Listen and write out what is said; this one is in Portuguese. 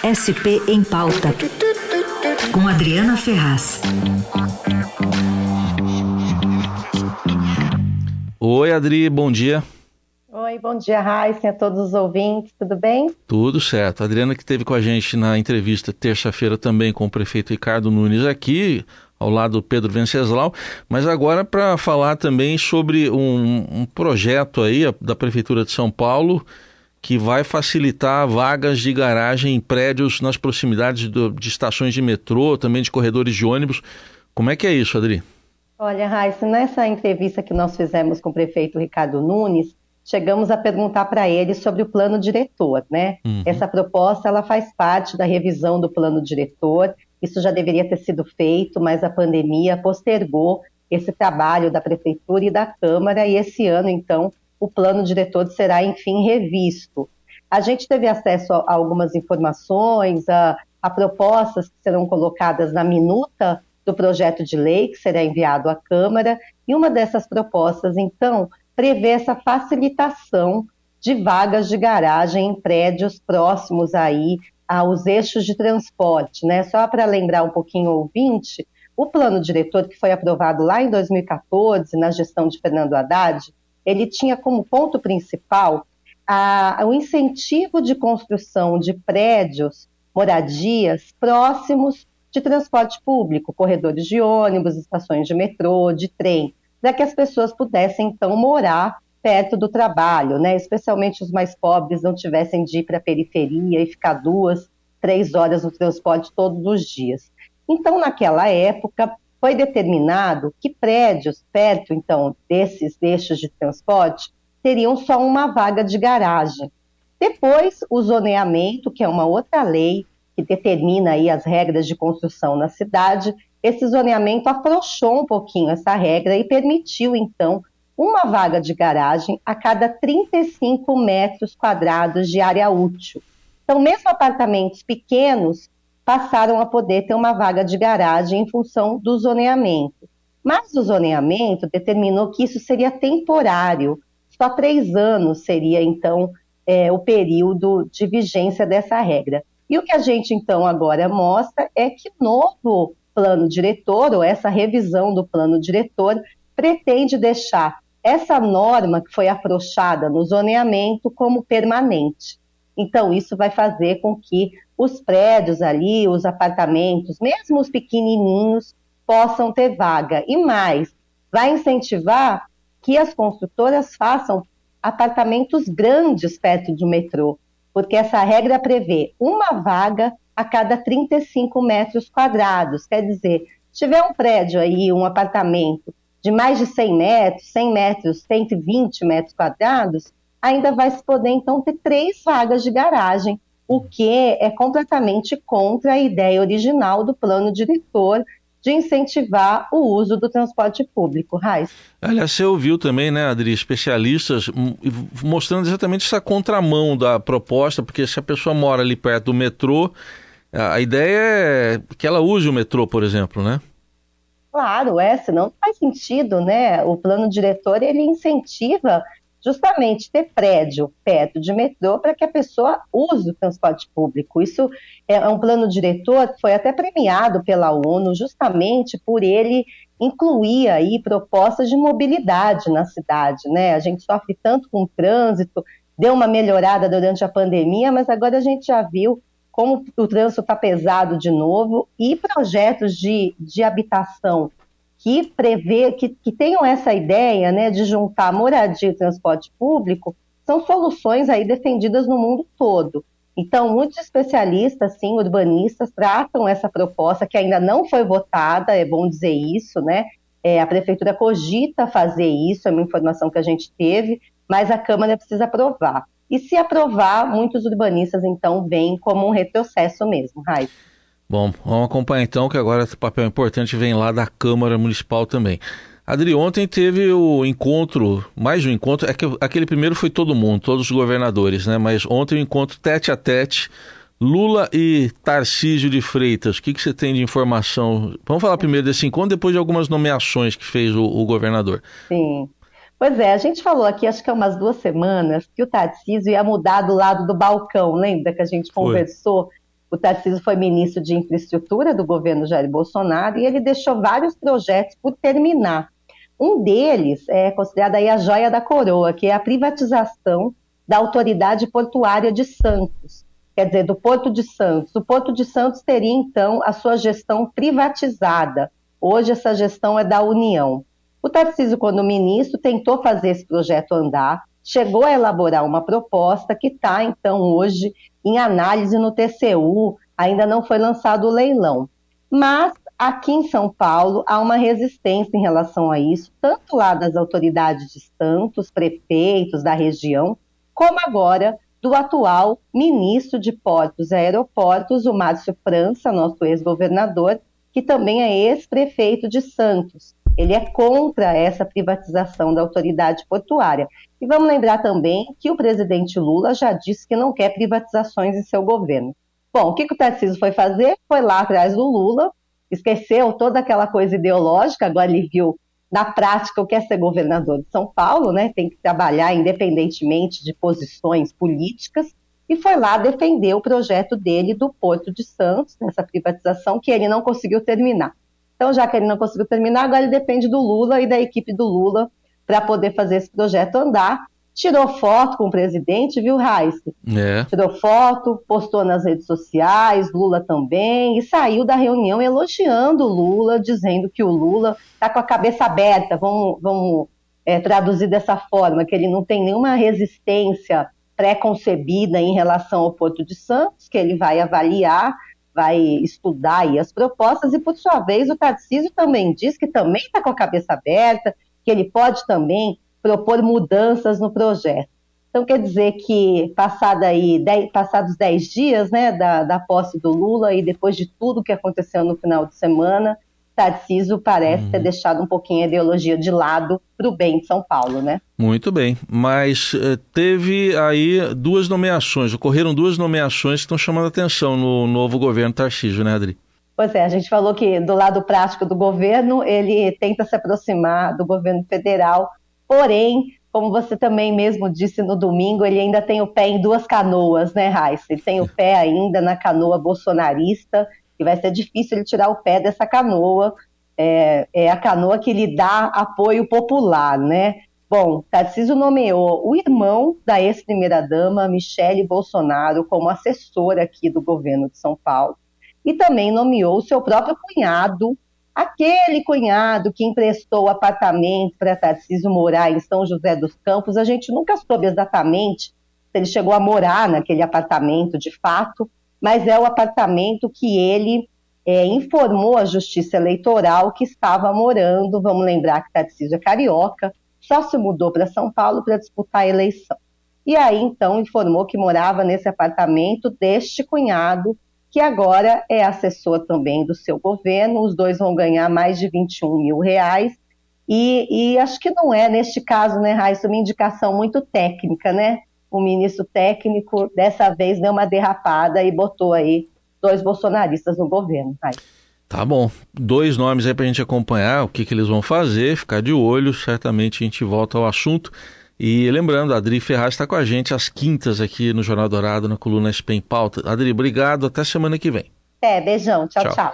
SP em Pauta, com Adriana Ferraz. Oi, Adri, bom dia. Oi, bom dia, Raíssa, a todos os ouvintes, tudo bem? Tudo certo. A Adriana que esteve com a gente na entrevista terça-feira também com o prefeito Ricardo Nunes aqui, ao lado do Pedro Venceslau, mas agora para falar também sobre um, um projeto aí da Prefeitura de São Paulo que vai facilitar vagas de garagem em prédios nas proximidades do, de estações de metrô, também de corredores de ônibus. Como é que é isso, Adri? Olha, Raíssa, nessa entrevista que nós fizemos com o prefeito Ricardo Nunes, chegamos a perguntar para ele sobre o plano diretor, né? Uhum. Essa proposta ela faz parte da revisão do plano diretor. Isso já deveria ter sido feito, mas a pandemia postergou esse trabalho da prefeitura e da Câmara e esse ano, então, o plano diretor será, enfim, revisto. A gente teve acesso a algumas informações, a, a propostas que serão colocadas na minuta do projeto de lei que será enviado à Câmara, e uma dessas propostas, então, prevê essa facilitação de vagas de garagem em prédios próximos aí aos eixos de transporte, né? Só para lembrar um pouquinho o ouvinte, o plano diretor que foi aprovado lá em 2014, na gestão de Fernando Haddad, ele tinha como ponto principal a, o incentivo de construção de prédios, moradias próximos de transporte público, corredores de ônibus, estações de metrô, de trem, para que as pessoas pudessem então morar perto do trabalho, né? Especialmente os mais pobres não tivessem de ir para a periferia e ficar duas, três horas no transporte todos os dias. Então, naquela época, foi determinado que prédios perto, então, desses eixos de transporte teriam só uma vaga de garagem. Depois, o zoneamento, que é uma outra lei que determina aí as regras de construção na cidade, esse zoneamento afrouxou um pouquinho essa regra e permitiu, então, uma vaga de garagem a cada 35 metros quadrados de área útil. Então, mesmo apartamentos pequenos passaram a poder ter uma vaga de garagem em função do zoneamento. Mas o zoneamento determinou que isso seria temporário, só três anos seria então é, o período de vigência dessa regra. E o que a gente então agora mostra é que novo plano diretor, ou essa revisão do plano diretor, pretende deixar essa norma que foi afrouxada no zoneamento como permanente. Então, isso vai fazer com que os prédios ali, os apartamentos, mesmo os pequenininhos, possam ter vaga. E mais, vai incentivar que as construtoras façam apartamentos grandes perto do metrô, porque essa regra prevê uma vaga a cada 35 metros quadrados. Quer dizer, se tiver um prédio aí, um apartamento de mais de 100 metros, 100 metros, 120 metros quadrados, ainda vai se poder então ter três vagas de garagem, o que é completamente contra a ideia original do plano diretor de incentivar o uso do transporte público. Raiz. Aliás, você ouviu também, né, Adri, especialistas mostrando exatamente essa contramão da proposta, porque se a pessoa mora ali perto do metrô, a ideia é que ela use o metrô, por exemplo, né? Claro, é, senão faz sentido, né? O plano diretor, ele incentiva justamente ter prédio perto de metrô para que a pessoa use o transporte público. Isso é um plano diretor que foi até premiado pela ONU justamente por ele incluir aí propostas de mobilidade na cidade, né? A gente sofre tanto com o trânsito, deu uma melhorada durante a pandemia, mas agora a gente já viu como o trânsito está pesado de novo e projetos de, de habitação que prevê, que, que tenham essa ideia né, de juntar moradia e transporte público, são soluções aí defendidas no mundo todo. Então, muitos especialistas, sim, urbanistas, tratam essa proposta que ainda não foi votada, é bom dizer isso, né? É, a prefeitura cogita fazer isso, é uma informação que a gente teve, mas a Câmara precisa aprovar. E se aprovar, muitos urbanistas, então, veem como um retrocesso mesmo, Raíssa. Bom, vamos acompanhar então que agora esse papel importante vem lá da Câmara Municipal também. Adri, ontem teve o encontro, mais um encontro, é que aquele primeiro foi todo mundo, todos os governadores, né? Mas ontem o encontro tete a tete, Lula e Tarcísio de Freitas. O que, que você tem de informação? Vamos falar primeiro desse encontro, depois de algumas nomeações que fez o, o governador. Sim. Pois é, a gente falou aqui, acho que há umas duas semanas, que o Tarcísio ia mudar do lado do balcão, lembra que a gente conversou? Foi O Tarcísio foi ministro de infraestrutura do governo Jair Bolsonaro e ele deixou vários projetos por terminar. Um deles é considerado aí a joia da coroa, que é a privatização da autoridade portuária de Santos, quer dizer, do Porto de Santos. O Porto de Santos teria então a sua gestão privatizada. Hoje essa gestão é da União. O Tarcísio, quando ministro, tentou fazer esse projeto andar, chegou a elaborar uma proposta que está, então, hoje em análise no TCU, ainda não foi lançado o leilão. Mas aqui em São Paulo há uma resistência em relação a isso, tanto lá das autoridades de Santos, prefeitos da região, como agora do atual ministro de Portos e Aeroportos, o Márcio França, nosso ex-governador, que também é ex-prefeito de Santos. Ele é contra essa privatização da autoridade portuária. E vamos lembrar também que o presidente Lula já disse que não quer privatizações em seu governo. Bom, o que, que o Tarcísio foi fazer? Foi lá atrás do Lula, esqueceu toda aquela coisa ideológica, agora ele viu na prática o que é ser governador de São Paulo, né? Tem que trabalhar independentemente de posições políticas e foi lá defender o projeto dele do Porto de Santos, nessa privatização que ele não conseguiu terminar. Então, já que ele não conseguiu terminar, agora ele depende do Lula e da equipe do Lula para poder fazer esse projeto andar. Tirou foto com o presidente, viu, Raíssa? É. Tirou foto, postou nas redes sociais, Lula também, e saiu da reunião elogiando o Lula, dizendo que o Lula está com a cabeça aberta, vamos, vamos é, traduzir dessa forma, que ele não tem nenhuma resistência pré-concebida em relação ao Porto de Santos, que ele vai avaliar vai estudar as propostas, e por sua vez o Tarcísio também diz que também está com a cabeça aberta, que ele pode também propor mudanças no projeto. Então quer dizer que passado aí, dez, passados 10 dias né, da, da posse do Lula e depois de tudo que aconteceu no final de semana, Tarcísio parece uhum. ter deixado um pouquinho a ideologia de lado para o bem de São Paulo, né? Muito bem, mas eh, teve aí duas nomeações, ocorreram duas nomeações que estão chamando atenção no novo governo Tarcísio, né, Adri? Pois é, a gente falou que do lado prático do governo, ele tenta se aproximar do governo federal, porém, como você também mesmo disse no domingo, ele ainda tem o pé em duas canoas, né, Raíssa? Ele tem o pé ainda na canoa bolsonarista, que vai ser difícil ele tirar o pé dessa canoa, é, é a canoa que lhe dá apoio popular, né? Bom, Tarcísio nomeou o irmão da ex-primeira-dama, Michele Bolsonaro, como assessor aqui do governo de São Paulo. E também nomeou o seu próprio cunhado, aquele cunhado que emprestou o apartamento para Tarcísio morar em São José dos Campos. A gente nunca soube exatamente se ele chegou a morar naquele apartamento de fato, mas é o apartamento que ele é, informou a Justiça Eleitoral que estava morando. Vamos lembrar que Tarcísio é carioca, só se mudou para São Paulo para disputar a eleição. E aí, então, informou que morava nesse apartamento deste cunhado, que agora é assessor também do seu governo. Os dois vão ganhar mais de 21 mil reais. E, e acho que não é, neste caso, né, Raíssa, uma indicação muito técnica, né? O ministro técnico dessa vez deu uma derrapada e botou aí dois bolsonaristas no governo. Ai. Tá bom. Dois nomes aí para a gente acompanhar o que, que eles vão fazer, ficar de olho. Certamente a gente volta ao assunto. E lembrando, a Adri Ferraz está com a gente às quintas aqui no Jornal Dourado, na coluna SP em Pauta. Adri, obrigado. Até semana que vem. É, beijão. tchau. tchau. tchau.